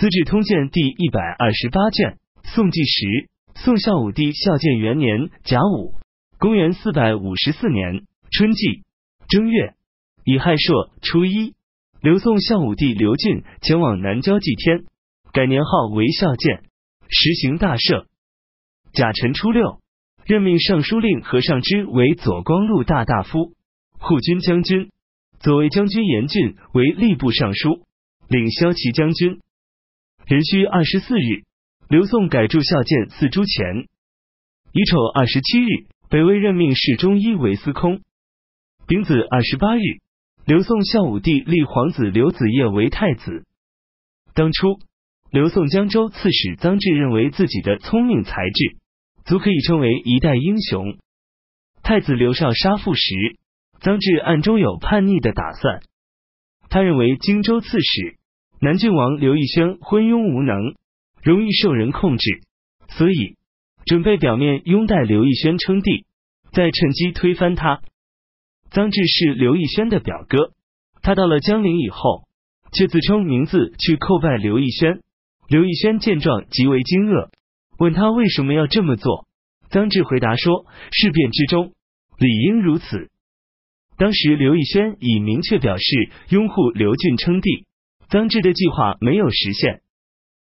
资治通鉴》第一百二十八卷，宋纪时，宋孝武帝孝建元年甲午，公元四百五十四年春季正月乙亥朔初一，刘宋孝武帝刘俊前往南郊祭天，改年号为孝建，实行大赦。甲辰初六，任命尚书令何尚之为左光禄大大夫、护军将军。左卫将军严俊为吏部尚书，领骁骑将军。壬戌二十四日，刘宋改铸孝建四铢钱。乙丑二十七日，北魏任命侍中医为司空。丙子二十八日，刘宋孝武帝立皇子刘子业为太子。当初，刘宋江州刺史臧质认为自己的聪明才智，足可以称为一代英雄。太子刘绍杀父时。臧质暗中有叛逆的打算，他认为荆州刺史南郡王刘义轩昏庸无能，容易受人控制，所以准备表面拥戴刘义轩称帝，再趁机推翻他。臧质是刘义轩的表哥，他到了江陵以后，却自称名字去叩拜刘义轩。刘义轩见状极为惊愕，问他为什么要这么做。臧质回答说：“事变之中，理应如此。”当时刘义轩已明确表示拥护刘俊称帝，臧质的计划没有实现。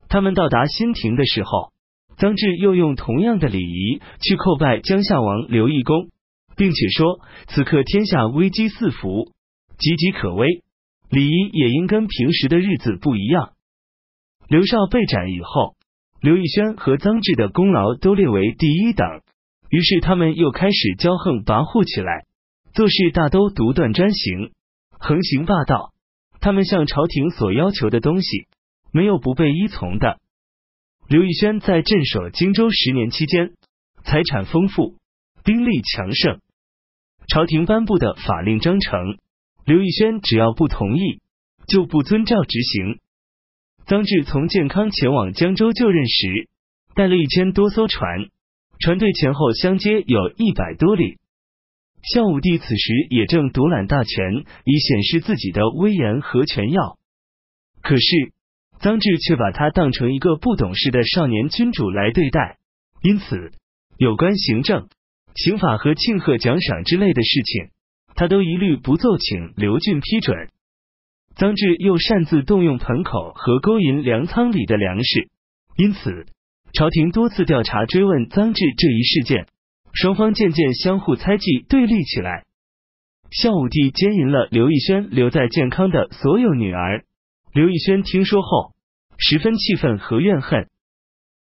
他们到达新亭的时候，臧质又用同样的礼仪去叩拜江夏王刘义公，并且说此刻天下危机四伏，岌岌可危，礼仪也应跟平时的日子不一样。刘绍被斩以后，刘义轩和臧质的功劳都列为第一等，于是他们又开始骄横跋扈起来。做事大都独断专行，横行霸道。他们向朝廷所要求的东西，没有不被依从的。刘义轩在镇守荆州十年期间，财产丰富，兵力强盛。朝廷颁布的法令章程，刘义轩只要不同意，就不遵照执行。臧质从建康前往江州就任时，带了一千多艘船，船队前后相接有一百多里。孝武帝此时也正独揽大权，以显示自己的威严和权要。可是臧质却把他当成一个不懂事的少年君主来对待，因此有关行政、刑法和庆贺奖赏之类的事情，他都一律不奏请刘俊批准。臧质又擅自动用盆口和勾引粮仓里的粮食，因此朝廷多次调查追问臧质这一事件。双方渐渐相互猜忌，对立起来。孝武帝奸淫了刘义轩留在建康的所有女儿。刘义轩听说后，十分气愤和怨恨。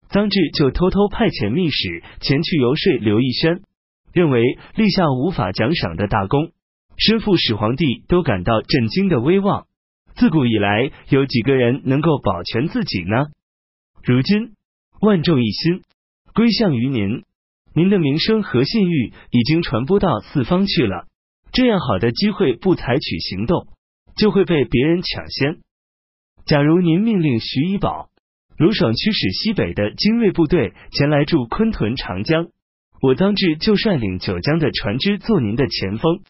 臧志就偷偷派遣密使前去游说刘义轩，认为立下无法奖赏的大功，身负始皇帝都感到震惊的威望。自古以来，有几个人能够保全自己呢？如今万众一心，归向于您。您的名声和信誉已经传播到四方去了，这样好的机会不采取行动，就会被别人抢先。假如您命令徐以宝、卢爽驱使西北的精锐部队前来驻昆屯长江，我臧质就率领九江的船只做您的前锋，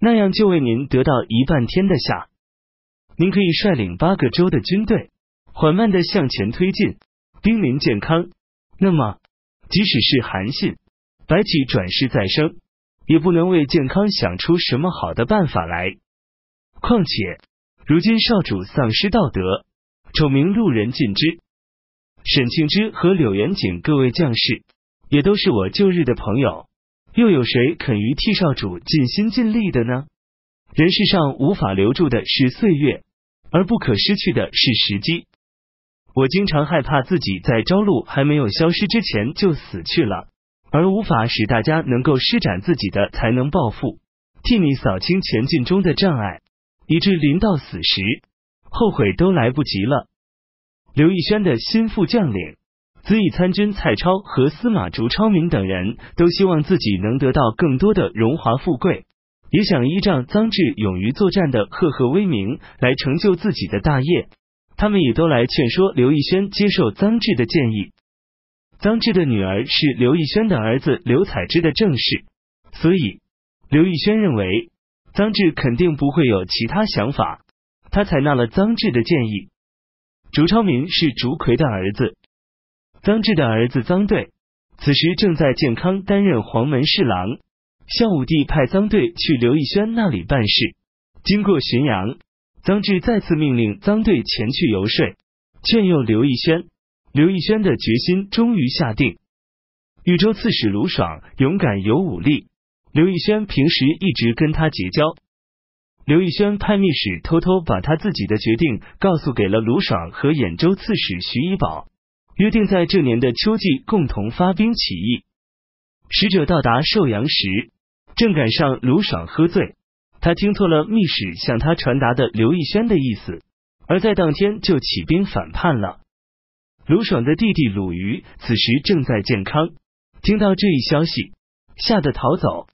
那样就为您得到一半天的下。您可以率领八个州的军队，缓慢的向前推进，兵临健康。那么，即使是韩信。白起转世再生，也不能为健康想出什么好的办法来。况且，如今少主丧失道德，丑名路人尽知。沈庆之和柳元景各位将士，也都是我旧日的朋友，又有谁肯于替少主尽心尽力的呢？人世上无法留住的是岁月，而不可失去的是时机。我经常害怕自己在朝露还没有消失之前就死去了。而无法使大家能够施展自己的才能抱负，替你扫清前进中的障碍，以致临到死时，后悔都来不及了。刘义轩的心腹将领子以参军蔡超和司马竹超明等人都希望自己能得到更多的荣华富贵，也想依仗臧质勇于作战的赫赫威名来成就自己的大业。他们也都来劝说刘义轩接受臧质的建议。臧质的女儿是刘义轩的儿子刘采之的正室，所以刘义轩认为臧质肯定不会有其他想法，他采纳了臧质的建议。烛超民是烛魁的儿子，臧质的儿子臧对，此时正在建康担任黄门侍郎。孝武帝派臧队去刘义轩那里办事，经过浔阳，臧质再次命令臧队前去游说，劝诱刘义轩。刘义轩的决心终于下定。豫州刺史卢爽勇敢有武力，刘义轩平时一直跟他结交。刘义轩派密使偷偷把他自己的决定告诉给了卢爽和兖州刺史徐以宝，约定在这年的秋季共同发兵起义。使者到达寿阳时，正赶上卢爽喝醉，他听错了密使向他传达的刘义轩的意思，而在当天就起兵反叛了。卢爽的弟弟鲁豫此时正在健康，听到这一消息，吓得逃走。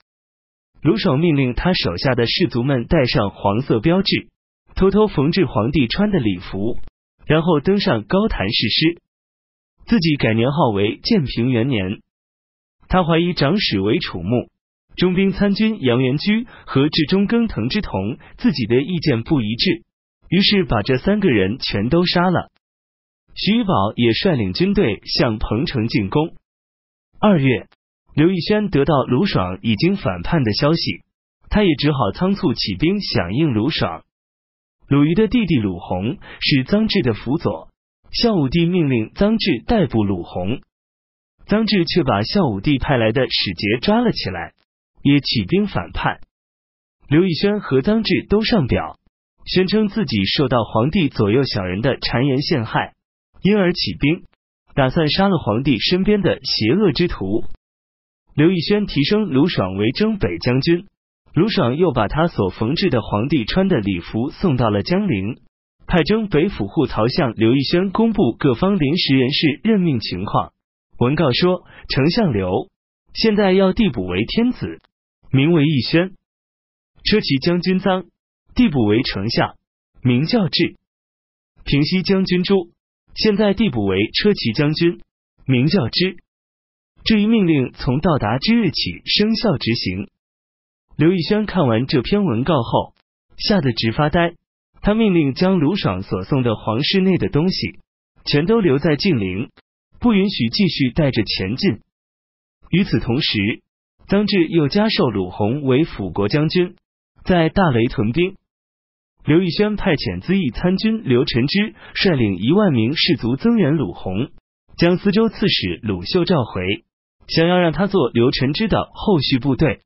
卢爽命令他手下的士卒们带上黄色标志，偷偷缝制皇帝穿的礼服，然后登上高坛誓师，自己改年号为建平元年。他怀疑长史为楚木、中兵参军杨元居和至中庚滕之同自己的意见不一致，于是把这三个人全都杀了。徐宝也率领军队向彭城进攻。二月。刘义轩得到卢爽已经反叛的消息，他也只好仓促起兵响应卢爽。鲁豫的弟弟鲁宏是臧质的辅佐，孝武帝命令臧质逮捕鲁宏，臧质却把孝武帝派来的使节抓了起来，也起兵反叛。刘义轩和臧质都上表，宣称自己受到皇帝左右小人的谗言陷害，因而起兵，打算杀了皇帝身边的邪恶之徒。刘义轩提升卢爽为征北将军，卢爽又把他所缝制的皇帝穿的礼服送到了江陵，派征北府护曹向刘义轩公布各方临时人事任命情况。文告说，丞相刘现在要递补为天子，名为义轩；车骑将军臧递补为丞相，名叫智；平西将军朱现在递补为车骑将军，名叫之。这一命令从到达之日起生效执行。刘义轩看完这篇文告后，吓得直发呆。他命令将卢爽所送的皇室内的东西全都留在晋陵，不允许继续带着前进。与此同时，张志又加授鲁宏为辅国将军，在大雷屯兵。刘义轩派遣资议参军刘承之率领一万名士卒增援鲁宏，将司州刺史鲁秀召回。想要让他做刘承之的后续部队。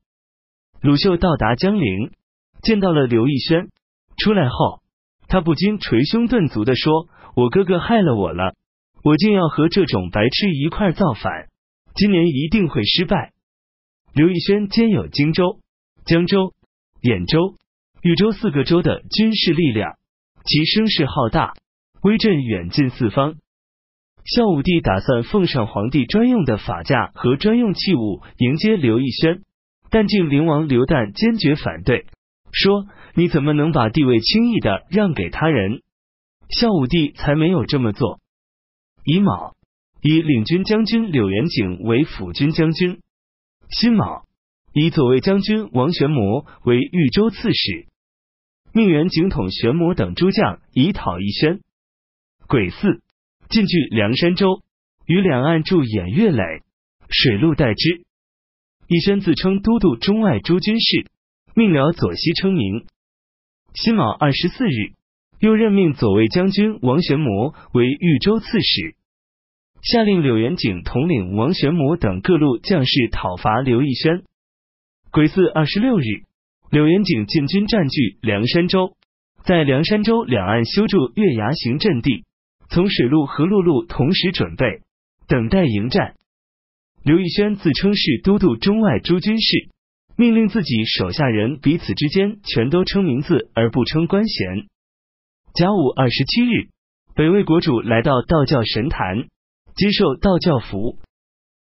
鲁秀到达江陵，见到了刘义轩。出来后，他不禁捶胸顿足的说：“我哥哥害了我了，我竟要和这种白痴一块造反，今年一定会失败。”刘义轩兼有荆州、江州、兖州、豫州四个州的军事力量，其声势浩大，威震远近四方。孝武帝打算奉上皇帝专用的法驾和专用器物迎接刘义轩，但晋灵王刘旦坚决反对，说：“你怎么能把地位轻易的让给他人？”孝武帝才没有这么做。乙卯，以领军将军柳元景为辅军将军；辛卯，以左卫将军王玄谟为豫州刺史，命元景统玄魔等诸将以讨义轩。癸巳。进据梁山州，于两岸筑偃月垒，水陆待之。义轩自称都督中外诸军事，命辽左西称名。辛卯二十四日，又任命左卫将军王玄谟为豫州刺史，下令柳元景统领王玄谟等各路将士讨伐刘义轩。癸巳二十六日，柳元景进军占据梁山州，在梁山州两岸修筑月牙形阵地。从水路和陆路同时准备，等待迎战。刘义轩自称是都督中外诸军事，命令自己手下人彼此之间全都称名字而不称官衔。甲午二十七日，北魏国主来到道教神坛，接受道教服。